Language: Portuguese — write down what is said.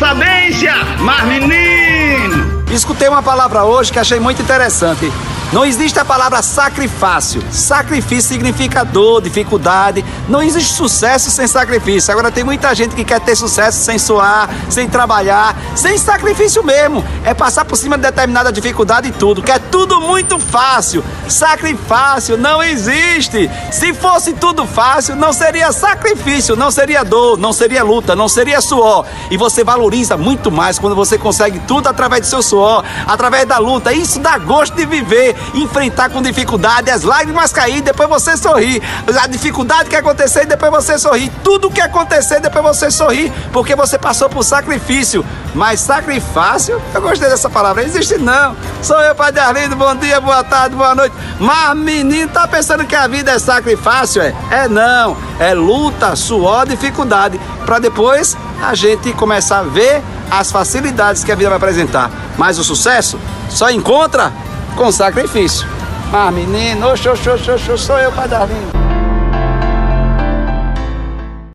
sabência, mas menino! Escutei uma palavra hoje que achei muito interessante. Não existe a palavra sacrifício. Sacrifício significa dor, dificuldade. Não existe sucesso sem sacrifício. Agora tem muita gente que quer ter sucesso sem suar, sem trabalhar, sem sacrifício mesmo. É passar por cima de determinada dificuldade e tudo, Quer é tudo muito fácil. Sacrifício não existe. Se fosse tudo fácil, não seria sacrifício, não seria dor, não seria luta, não seria suor. E você valoriza muito mais quando você consegue tudo através do seu suor, através da luta. Isso dá gosto de viver enfrentar com dificuldade, as lágrimas cair, depois você sorrir. A dificuldade que acontecer, depois você sorrir. Tudo que acontecer, depois você sorrir, porque você passou por sacrifício. Mas sacrifício, eu gostei dessa palavra, existe não. Sou eu, Padre Arlindo, bom dia, boa tarde, boa noite. Mas menino tá pensando que a vida é sacrifício, é? É não, é luta, suor, dificuldade, para depois a gente começar a ver as facilidades que a vida vai apresentar. Mas o sucesso só encontra com sacrifício. Ah, menino, oxô, oxô, oxô, sou eu, Padre Arlindo.